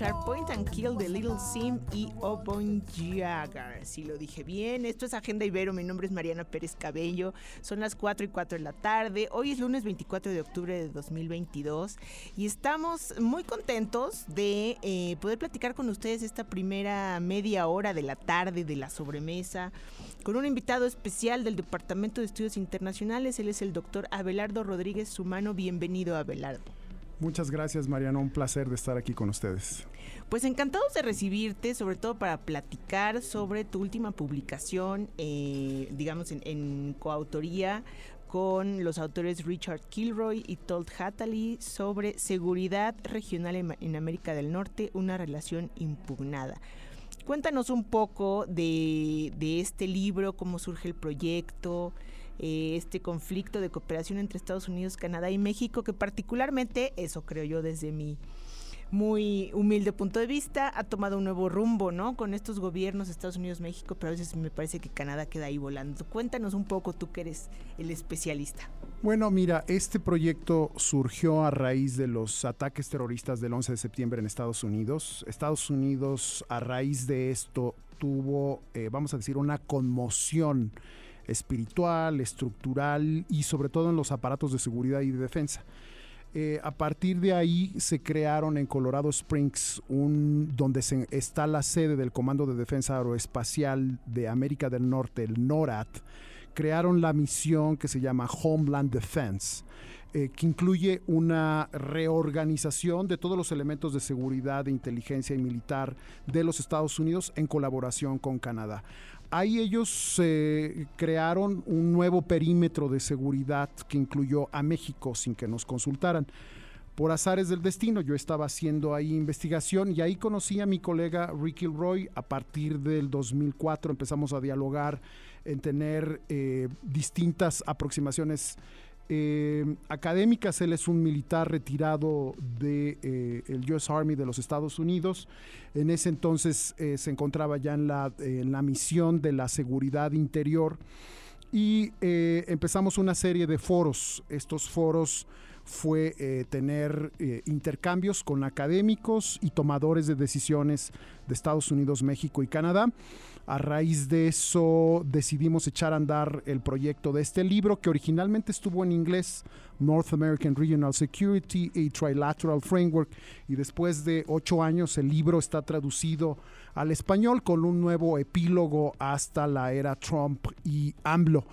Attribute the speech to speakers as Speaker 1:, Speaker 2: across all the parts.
Speaker 1: Escuchar Point and Kill de Little Sim y Obon Jagger. Si lo dije bien, esto es Agenda Ibero. Mi nombre es Mariana Pérez Cabello. Son las 4 y 4 de la tarde. Hoy es lunes 24 de octubre de 2022 y estamos muy contentos de eh, poder platicar con ustedes esta primera media hora de la tarde de la sobremesa con un invitado especial del Departamento de Estudios Internacionales. Él es el doctor Abelardo Rodríguez Sumano. Bienvenido, Abelardo.
Speaker 2: Muchas gracias, Mariano. Un placer de estar aquí con ustedes.
Speaker 1: Pues encantados de recibirte, sobre todo para platicar sobre tu última publicación, eh, digamos, en, coautoría con los autores Richard Kilroy y Todd Hattali sobre seguridad regional en, América del Norte, una relación impugnada. Cuéntanos un poco de este libro, cómo surge el proyecto, eh, este conflicto de cooperación entre Estados Unidos, Canadá y México, que particularmente, eso creo yo desde mi muy humilde punto de vista, ha tomado un nuevo rumbo, ¿no? Con estos gobiernos Estados Unidos, México, pero a veces me parece que Canadá queda ahí volando. Cuéntanos un poco, tú que eres el especialista.
Speaker 2: Bueno, mira, este proyecto surgió a raíz de los ataques terroristas del 11 de septiembre en Estados Unidos. Estados Unidos, a raíz de esto, tuvo, eh, vamos a decir, una conmoción espiritual, estructural y sobre todo en los aparatos de seguridad y de defensa. Eh, a partir de ahí se crearon en Colorado Springs, donde se, está la sede del Comando de Defensa Aeroespacial de América del Norte, el NORAD, crearon la misión que se llama Homeland Defense. Eh, que incluye una reorganización de todos los elementos de seguridad, de inteligencia y militar de los Estados Unidos en colaboración con Canadá. Ahí ellos eh, crearon un nuevo perímetro de seguridad que incluyó a México sin que nos consultaran. Por azares del destino, yo estaba haciendo ahí investigación y ahí conocí a mi colega Ricky Roy. A partir del 2004 empezamos a dialogar en tener eh, distintas aproximaciones eh, académicas. Él es un militar retirado del de, eh, US Army de los Estados Unidos. En ese entonces eh, se encontraba ya en la, en la, misión de la seguridad interior y eh, empezamos una serie de foros. Estos foros fue eh, tener eh, intercambios con académicos y tomadores de decisiones de Estados Unidos, México y Canadá. A raíz de eso decidimos echar a andar el proyecto de este libro que originalmente estuvo en inglés, North American Regional Security, a Trilateral Framework, y después de ocho años el libro está traducido al español con un nuevo epílogo hasta la era Trump y AMLO.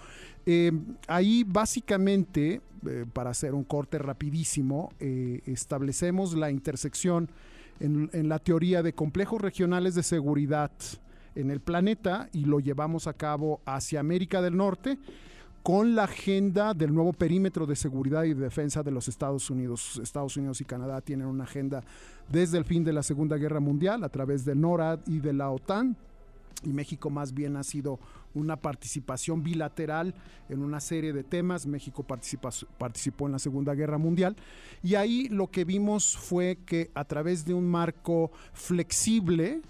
Speaker 2: Eh, ahí básicamente, eh, para hacer un corte rapidísimo, eh, establecemos la intersección en, en la teoría de complejos regionales de seguridad en el planeta y lo llevamos a cabo hacia América del Norte con la agenda del nuevo perímetro de seguridad y defensa de los Estados Unidos. Estados Unidos y Canadá tienen una agenda desde el fin de la Segunda Guerra Mundial a través del NORAD y de la OTAN. Y México más bien ha sido una participación bilateral en una serie de temas. México participó en la Segunda Guerra Mundial. Y ahí lo que vimos fue que a través de un marco flexible,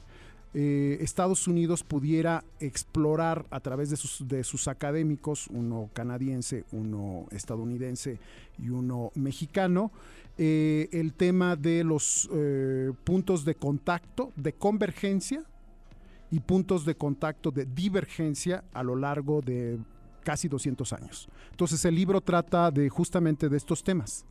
Speaker 2: eh, Estados Unidos pudiera explorar a través de sus, de sus, académicos, uno canadiense, uno estadounidense y uno mexicano, eh, el tema de los eh, puntos de contacto, de convergencia y puntos de contacto de divergencia a lo largo de casi 200 años. Entonces el libro trata de justamente de estos temas.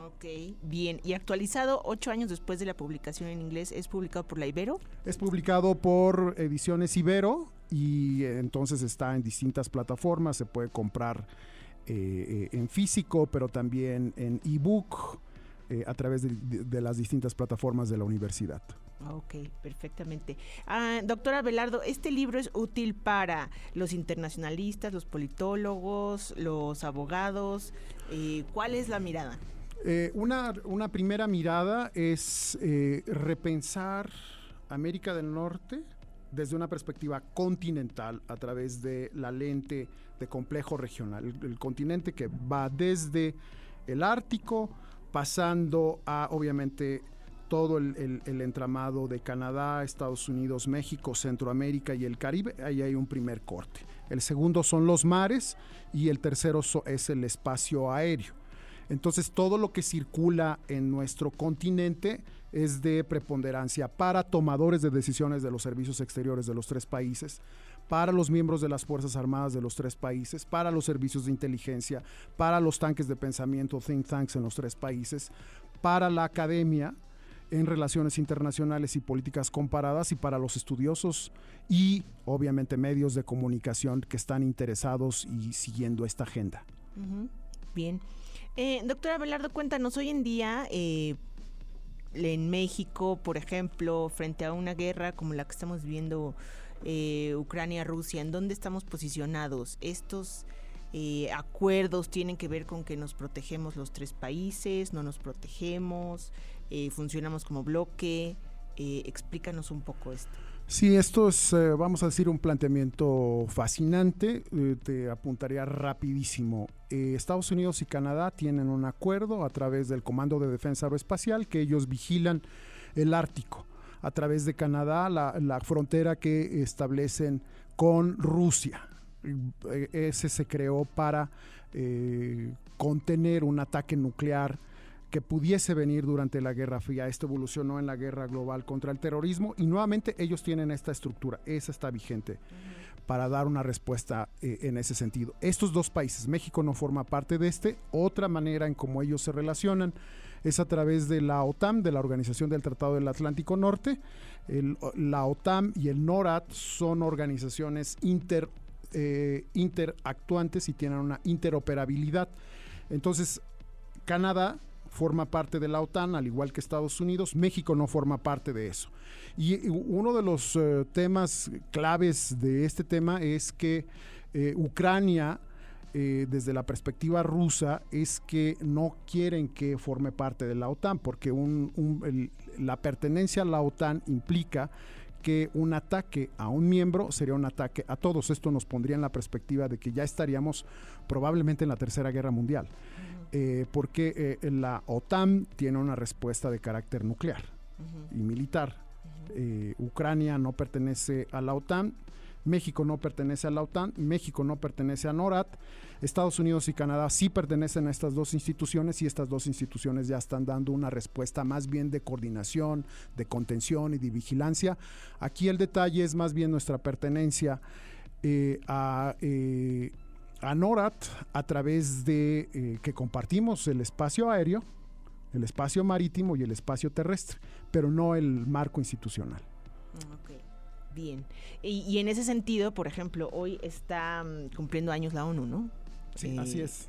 Speaker 1: Ok, bien. ¿Y actualizado ocho años después de la publicación en inglés, es publicado por la Ibero?
Speaker 2: Es publicado por Ediciones Ibero y eh, entonces está en distintas plataformas. Se puede comprar eh, en físico, pero también en ebook eh, a través de, de, de, las distintas plataformas de la universidad.
Speaker 1: Ok, perfectamente. Ah, doctora Belardo, ¿este libro es útil para los internacionalistas, los politólogos, los abogados? Eh, ¿Cuál es la mirada?
Speaker 2: Eh, una, una, primera mirada es eh, repensar América del Norte desde una perspectiva continental a través de la lente de complejo regional. El, continente que va desde el Ártico, pasando a obviamente todo el, entramado de Canadá, Estados Unidos, México, Centroamérica y el Caribe, ahí hay un primer corte. El segundo son los mares y el tercero es el espacio aéreo. Entonces todo lo que circula en nuestro continente es de preponderancia para tomadores de decisiones de los servicios exteriores de los tres países, para los miembros de las Fuerzas Armadas de los tres países, para los servicios de inteligencia, para los tanques de pensamiento, think tanks en los tres países, para la academia en relaciones internacionales y políticas comparadas y para los estudiosos y obviamente medios de comunicación que están interesados y siguiendo esta agenda.
Speaker 1: Bien. Eh, doctora Belardo, cuéntanos, hoy en día, eh, en México, por ejemplo, frente a una guerra como la que estamos viviendo eh, Ucrania-Rusia, ¿en dónde estamos posicionados? ¿Estos eh, acuerdos tienen que ver con que nos protegemos los tres países, no nos protegemos, funcionamos como bloque? explícanos un poco esto.
Speaker 2: Sí, esto es, eh, vamos a decir, un planteamiento fascinante. Eh, te apuntaría rapidísimo. Eh, Estados Unidos y Canadá tienen un acuerdo a través del Comando de Defensa Aeroespacial que ellos vigilan el Ártico. A través de Canadá, la, la frontera que establecen con Rusia. Ese se creó para contener un ataque nuclear que pudiese venir durante la Guerra Fría. Esto evolucionó en la guerra global contra el terrorismo y nuevamente ellos tienen esta estructura, esa está vigente para dar una respuesta eh, en ese sentido. Estos dos países, México no forma parte de este, otra manera en cómo ellos se relacionan es a través de la OTAN, de la Organización del Tratado del Atlántico Norte. la OTAN y el NORAD son organizaciones inter, eh, interactuantes y tienen una interoperabilidad. Entonces, Canadá forma parte de la OTAN, al igual que Estados Unidos. México no forma parte de eso. Y uno de los eh, temas claves de este tema es que eh, Ucrania, eh, desde la perspectiva rusa, es que no quieren que forme parte de la OTAN, porque la pertenencia a la OTAN implica que un ataque a un miembro sería un ataque a todos. Esto nos pondría en la perspectiva de que ya estaríamos probablemente en la Tercera Guerra Mundial. Eh, porque eh, la OTAN tiene una respuesta de carácter nuclear y militar. Eh, Ucrania no pertenece a la OTAN, México no pertenece a la OTAN, México no pertenece a NORAD, Estados Unidos y Canadá sí pertenecen a estas dos instituciones y estas dos instituciones ya están dando una respuesta más bien de coordinación, de contención y de vigilancia. Aquí el detalle es más bien nuestra pertenencia a a NORAD a través de eh, que compartimos el espacio aéreo, el espacio marítimo y el espacio terrestre, pero no el marco institucional.
Speaker 1: Mm, bien. Y, en ese sentido, por ejemplo, hoy está mm, cumpliendo años la ONU, ¿no?
Speaker 2: Sí, así eh, es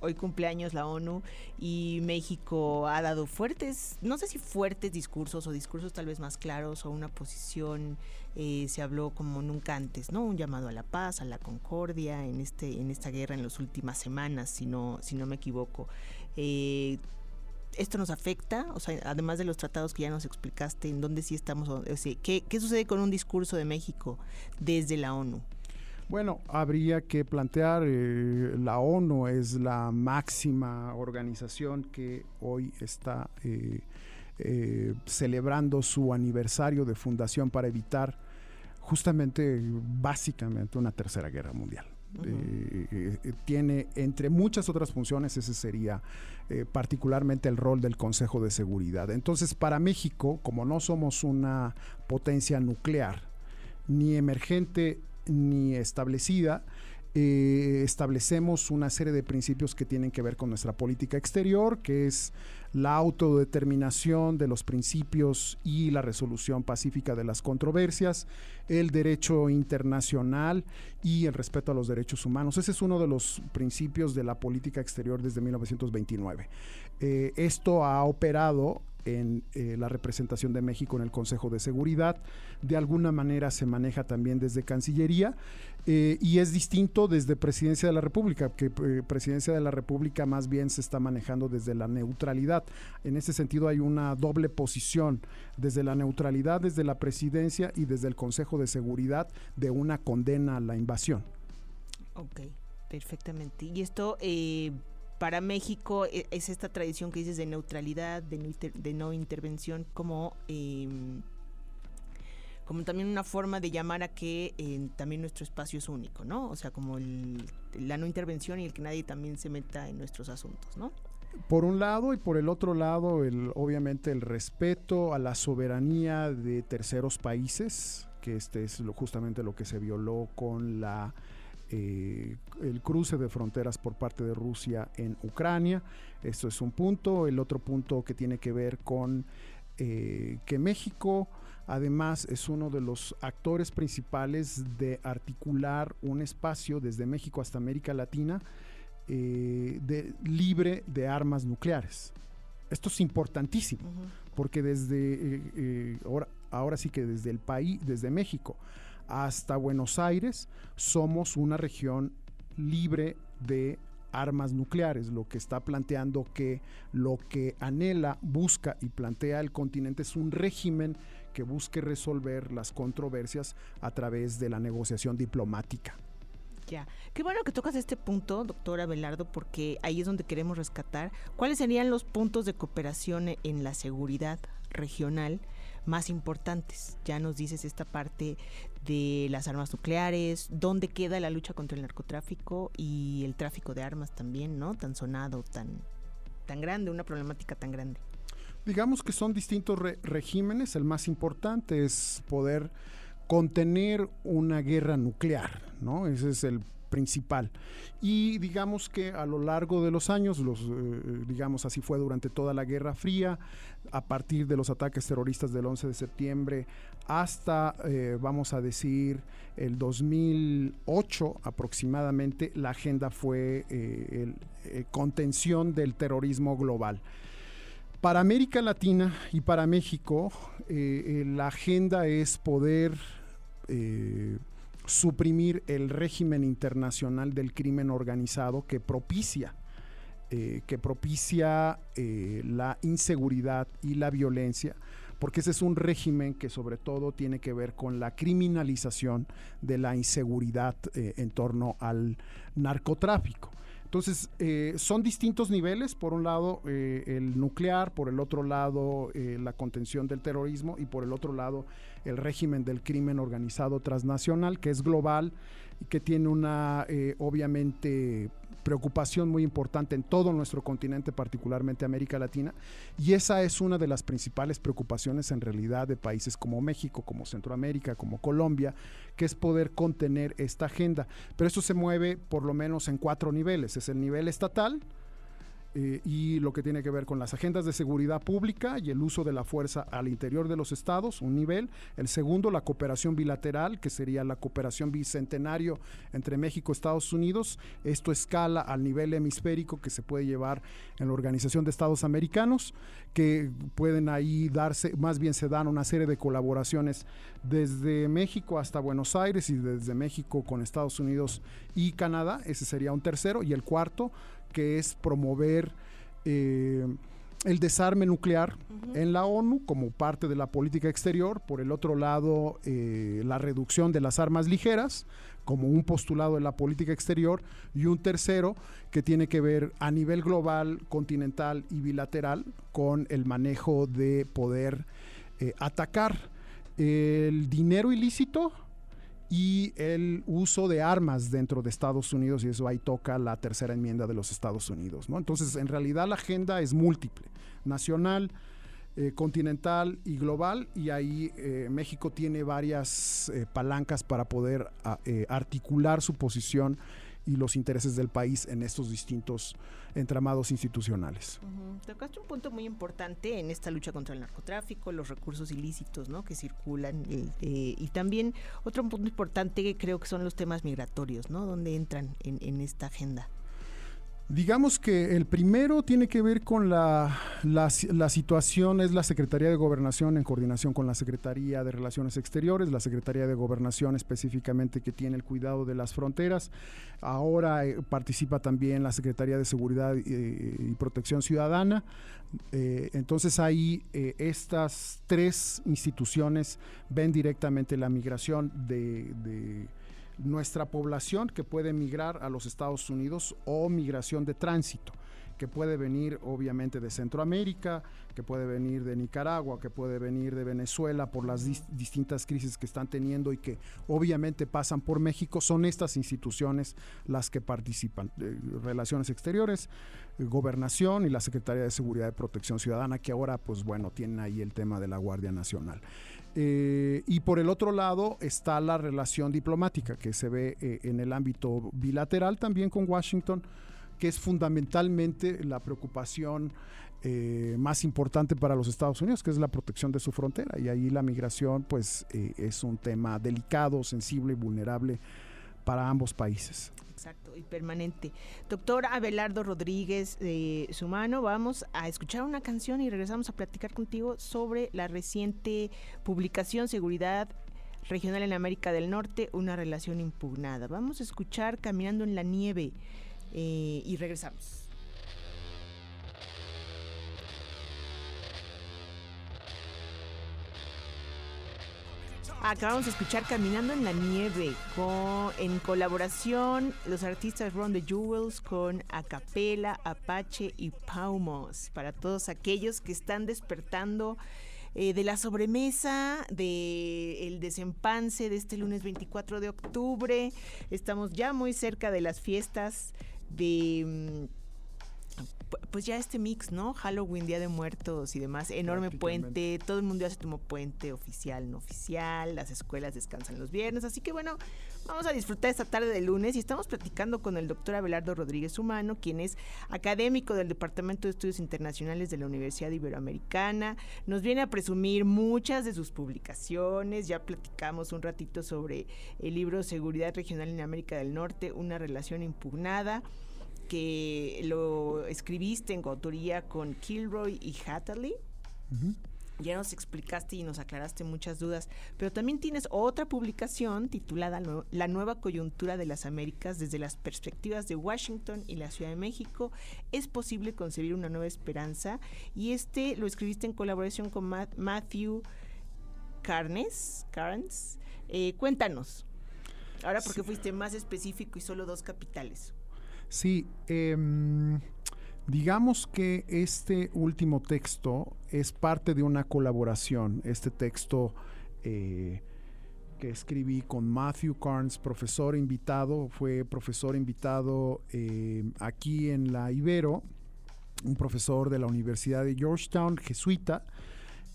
Speaker 1: hoy cumpleaños la ONU y México ha dado fuertes, no sé si fuertes discursos o discursos tal vez más claros o una posición, eh, se habló como nunca antes, ¿no? Un llamado a la paz, a la concordia en, este, en esta guerra en las últimas semanas, si no, si no me equivoco. Eh, ¿Esto nos afecta? O sea, además de los tratados que ya nos explicaste, ¿en dónde sí estamos? ¿qué, ¿Qué sucede con un discurso de México desde la ONU?
Speaker 2: Bueno, habría que plantear, eh, la ONU es la máxima organización que hoy está eh, eh, celebrando su aniversario de fundación para evitar justamente, básicamente, una tercera guerra mundial. tiene, entre muchas otras funciones, ese sería particularmente el rol del Consejo de Seguridad. Entonces, para México, como no somos una potencia nuclear, ni emergente ni establecida, eh, establecemos una serie de principios que tienen que ver con nuestra política exterior, que es la autodeterminación de los principios y la resolución pacífica de las controversias, el derecho internacional y el respeto a los derechos humanos. Ese es uno de los principios de la política exterior desde 1929. Eh, esto ha operado en eh, la representación de México en el Consejo de Seguridad. De alguna manera se maneja también desde Cancillería eh, y es distinto desde Presidencia de la República, que eh, Presidencia de la República más bien se está manejando desde la neutralidad. En ese sentido hay una doble posición desde la neutralidad, desde la Presidencia y desde el Consejo de Seguridad de una condena a la invasión.
Speaker 1: Ok, perfectamente. Y esto para México e, es esta tradición que dices de neutralidad, de no, intervención, como, em, como también una forma de llamar a que eh, también nuestro espacio es único, ¿no? O sea, como la no intervención y el que nadie también se meta en nuestros asuntos, ¿no?
Speaker 2: Por un lado y por el otro lado, el, obviamente el respeto a la soberanía de terceros países, que este es justamente lo que se violó con la eh, el cruce de fronteras por parte de Rusia en Ucrania. Esto es un punto. El otro punto que tiene que ver con eh, que México además es uno de los actores principales de articular un espacio desde México hasta América Latina eh, de, libre de armas nucleares. Esto es importantísimo, porque desde ahora, ahora sí que desde el país, desde México, hasta Buenos Aires, somos una región libre de armas nucleares, lo que está planteando que lo que anhela, busca y plantea el continente es un régimen que busque resolver las controversias a través de la negociación diplomática.
Speaker 1: Ya, qué bueno que tocas este punto, doctora Belardo, porque ahí es donde queremos rescatar cuáles serían los puntos de cooperación en la seguridad regional más importantes. Ya nos dices esta parte de las armas nucleares, dónde queda la lucha contra el narcotráfico y el tráfico de armas también, ¿no? Tan sonado, tan, tan grande, una problemática tan grande.
Speaker 2: Digamos que son distintos regímenes, el más importante es poder contener una guerra nuclear, ¿no? Ese es el principal. Y digamos que a lo largo de los años, los, eh, digamos así fue durante toda la Guerra Fría, a partir de los ataques terroristas del 11 de septiembre hasta, eh, vamos a decir, el 2008 aproximadamente, la agenda fue eh, contención del terrorismo global. Para América Latina y para México, la agenda es poder suprimir el régimen internacional del crimen organizado que propicia eh, que propicia eh, la inseguridad y la violencia, porque ese es un régimen que sobre todo tiene que ver con la criminalización de la inseguridad eh, en torno al narcotráfico. Entonces, son distintos niveles, por un lado el nuclear, por el otro lado la contención del terrorismo y por el otro lado el régimen del crimen organizado transnacional, que es global y que tiene una, obviamente, preocupación muy importante en todo nuestro continente, particularmente América Latina, y esa es una de las principales preocupaciones en realidad de países como México, como Centroamérica, como Colombia, que es poder contener esta agenda. Pero eso se mueve por lo menos en cuatro niveles. Es el nivel estatal, eh, y lo que tiene que ver con las agendas de seguridad pública y el uso de la fuerza al interior de los estados, un nivel. El segundo, la cooperación bilateral, que sería la cooperación bicentenario entre México y Estados Unidos. Esto escala al nivel hemisférico que se puede llevar en la Organización de Estados Americanos, que pueden ahí darse, más bien se dan una serie de colaboraciones desde México hasta Buenos Aires y desde México con Estados Unidos y Canadá. Ese sería un tercero. Y el cuarto, que es promover eh, el desarme nuclear en la ONU como parte de la política exterior, por el otro lado eh, la reducción de las armas ligeras como un postulado de la política exterior y un tercero que tiene que ver a nivel global, continental y bilateral con el manejo de poder eh, atacar. El dinero ilícito y el uso de armas dentro de Estados Unidos y eso ahí toca la tercera enmienda de los Estados Unidos. ¿no? Entonces, en realidad la agenda es múltiple, nacional, eh, continental y global y ahí eh, México tiene varias eh, palancas para poder ah, articular su posición y los intereses del país en estos distintos entramados institucionales.
Speaker 1: Tocaste un punto muy importante en esta lucha contra el narcotráfico, los recursos ilícitos ¿no? que circulan eh, y también otro punto importante que creo que son los temas migratorios, ¿no? ¿Dónde entran en, esta agenda?
Speaker 2: Digamos que el primero tiene que ver con la, la, situación, es la Secretaría de Gobernación en coordinación con la Secretaría de Relaciones Exteriores, la Secretaría de Gobernación específicamente que tiene el cuidado de las fronteras. Ahora eh, participa también la Secretaría de Seguridad eh, y Protección Ciudadana. Eh, entonces ahí estas tres instituciones ven directamente la migración de nuestra población que puede migrar a los Estados Unidos o migración de tránsito que puede venir obviamente de Centroamérica, que puede venir de Nicaragua, que puede venir de Venezuela por las distintas crisis que están teniendo y que obviamente pasan por México, son estas instituciones las que participan. Eh, Relaciones Exteriores, Gobernación y la Secretaría de Seguridad y Protección Ciudadana, que ahora pues bueno, tienen ahí el tema de la Guardia Nacional. Eh, y por el otro lado está la relación diplomática que se ve eh, en el ámbito bilateral también con Washington, que es fundamentalmente la preocupación eh, más importante para los Estados Unidos, que es la protección de su frontera. Y ahí la migración pues es un tema delicado, sensible y vulnerable para ambos países
Speaker 1: exacto, y permanente. Doctor Abelardo Rodríguez de Sumano, vamos a escuchar una canción y regresamos a platicar contigo sobre la reciente publicación Seguridad Regional en América del Norte, una relación impugnada. Vamos a escuchar Caminando en la Nieve eh, y regresamos. Acabamos de escuchar Caminando en la Nieve con, en colaboración los artistas Ron the Jewels con Acapela, Apache y Paumos. Para todos aquellos que están despertando eh, de la sobremesa, del el desempance de este lunes 24 de octubre. Estamos ya muy cerca de las fiestas de... Pues ya este mix, ¿no? Halloween, Día de Muertos y demás, enorme puente, todo el mundo ya se tomó puente oficial, no oficial, las escuelas descansan los viernes, así que bueno, vamos a disfrutar esta tarde de lunes y estamos platicando con el doctor Abelardo Rodríguez Humano, quien es académico del Departamento de Estudios Internacionales de la Universidad Iberoamericana, nos viene a presumir muchas de sus publicaciones, ya platicamos un ratito sobre el libro Seguridad Regional en América del Norte, una relación impugnada que lo escribiste en coautoría con Kilroy y Hatterley. Ya nos explicaste y nos aclaraste muchas dudas, pero también tienes otra publicación titulada La nueva coyuntura de las Américas desde las perspectivas de Washington y la Ciudad de México. Es posible concebir una nueva esperanza y este lo escribiste en colaboración con Matthew Carnes. Carnes. Eh, cuéntanos, ahora porque fuiste más específico y solo dos capitales.
Speaker 2: Sí, em, digamos que este último texto es parte de una colaboración. Este texto eh, que escribí con Matthew Carnes, profesor invitado, fue profesor invitado eh, aquí en la Ibero, un profesor de la Universidad de Georgetown, jesuita,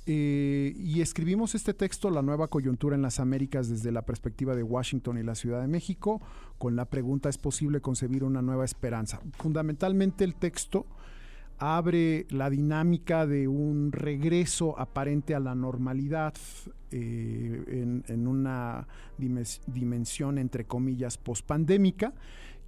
Speaker 2: eh, y escribimos este texto, La nueva coyuntura en las Américas, desde la perspectiva de Washington y la Ciudad de México, con la pregunta, ¿es posible concebir una nueva esperanza? Fundamentalmente el texto abre la dinámica de un regreso aparente a la normalidad eh, en, una dimensión, entre comillas, pospandémica.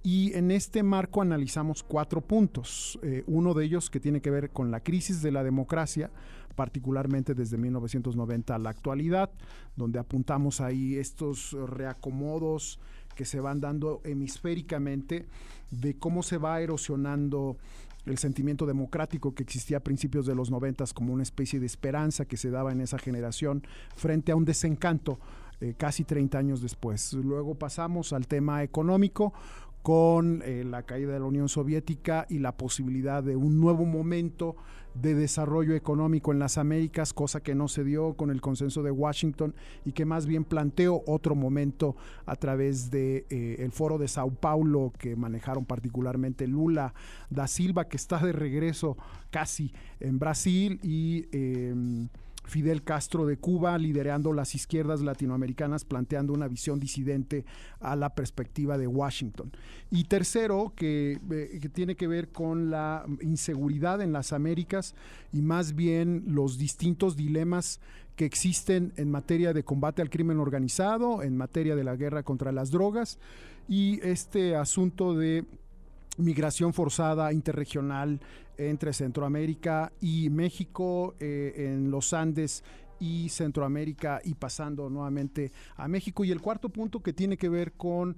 Speaker 2: Y en este marco analizamos cuatro puntos. Eh, uno de ellos que tiene que ver con la crisis de la democracia, particularmente desde 1990 a la actualidad, donde apuntamos ahí estos reacomodos que se van dando hemisféricamente de cómo se va erosionando el sentimiento democrático que existía a principios de los 90 como una especie de esperanza que se daba en esa generación frente a un desencanto eh, casi 30 años después. Luego pasamos al tema económico con eh, la caída de la Unión Soviética y la posibilidad de un nuevo momento de desarrollo económico en las Américas, cosa que no se dio con el consenso de Washington y que más bien planteó otro momento a través de eh, el foro de Sao Paulo que manejaron particularmente Lula da Silva, que está de regreso casi en Brasil y em, Fidel Castro de Cuba liderando las izquierdas latinoamericanas, planteando una visión disidente a la perspectiva de Washington. Y tercero, que, eh, que, tiene que ver con la inseguridad en las Américas y más bien los distintos dilemas que existen en materia de combate al crimen organizado, en materia de la guerra contra las drogas y este asunto de migración forzada interregional entre Centroamérica y México, eh, en los Andes y Centroamérica y pasando nuevamente a México. Y el cuarto punto que tiene que ver con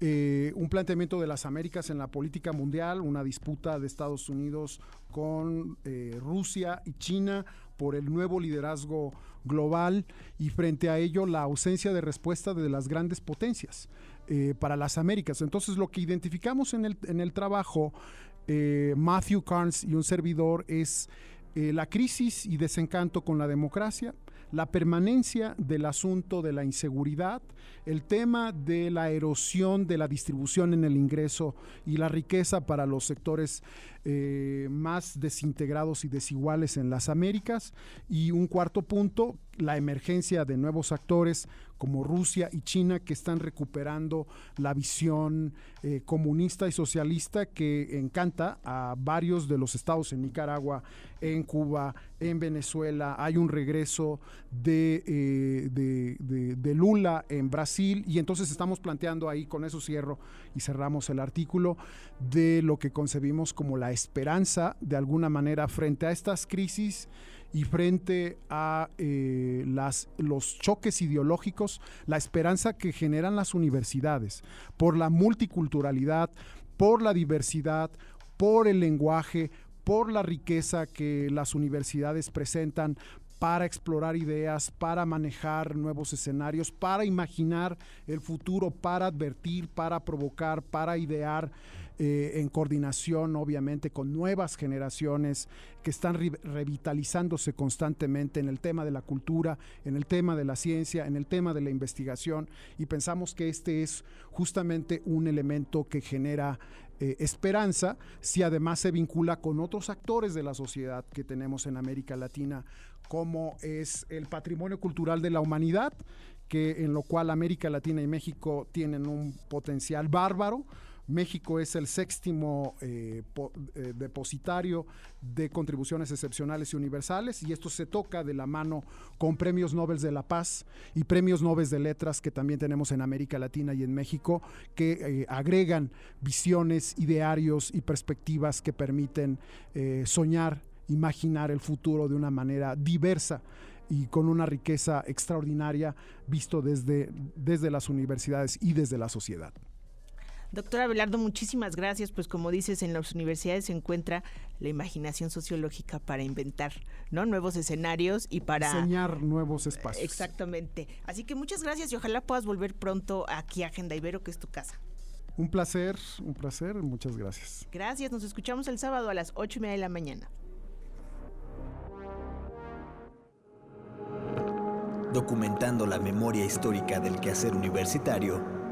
Speaker 2: eh, un planteamiento de las Américas en la política mundial, una disputa de Estados Unidos con eh, Rusia y China por el nuevo liderazgo global y frente a ello la ausencia de respuesta de las grandes potencias eh, para las Américas. Entonces lo que identificamos en el, en el trabajo, Matthew Carnes y un servidor, es la crisis y desencanto con la democracia, la permanencia del asunto de la inseguridad, el tema de la erosión de la distribución en el ingreso y la riqueza para los sectores eh, más desintegrados y desiguales en las Américas. Y un cuarto punto, la emergencia de nuevos actores como Rusia y China que están recuperando la visión eh, comunista y socialista que encanta a varios de los estados en Nicaragua, en Cuba, en Venezuela. Hay un regreso de, eh, de Lula en Brasil y entonces estamos planteando ahí, con eso cierro y cerramos el artículo, de lo que concebimos como la esperanza de alguna manera frente a estas crisis y frente a eh, las, los choques ideológicos, la esperanza que generan las universidades por la multiculturalidad, por la diversidad, por el lenguaje, por la riqueza que las universidades presentan para explorar ideas, para manejar nuevos escenarios, para imaginar el futuro, para advertir, para provocar, para idear eh, en coordinación obviamente con nuevas generaciones que están revitalizándose constantemente en el tema de la cultura, en el tema de la ciencia, en el tema de la investigación. Y pensamos que este es justamente un elemento que genera eh, esperanza si además se vincula con otros actores de la sociedad que tenemos en América Latina, como es el patrimonio cultural de la humanidad, que en lo cual América Latina y México tienen un potencial bárbaro México es el séptimo eh, eh, depositario de contribuciones excepcionales y universales y esto se toca de la mano con premios Nobel de la Paz y premios Nobel de Letras que también tenemos en América Latina y en México que eh, agregan visiones, idearios y perspectivas que permiten soñar, imaginar el futuro de una manera diversa y con una riqueza extraordinaria visto desde, desde las universidades y desde la sociedad.
Speaker 1: Doctora Belardo, muchísimas gracias. Pues como dices, en las universidades se encuentra la imaginación sociológica para inventar ¿no? nuevos escenarios y para...
Speaker 2: Diseñar nuevos espacios.
Speaker 1: Exactamente. Así que muchas gracias y ojalá puedas volver pronto aquí a Agenda Ibero, que es tu casa.
Speaker 2: Un placer, un placer. Muchas gracias.
Speaker 1: Gracias. Nos escuchamos el sábado a las ocho y media de la mañana.
Speaker 3: Documentando la memoria histórica del quehacer universitario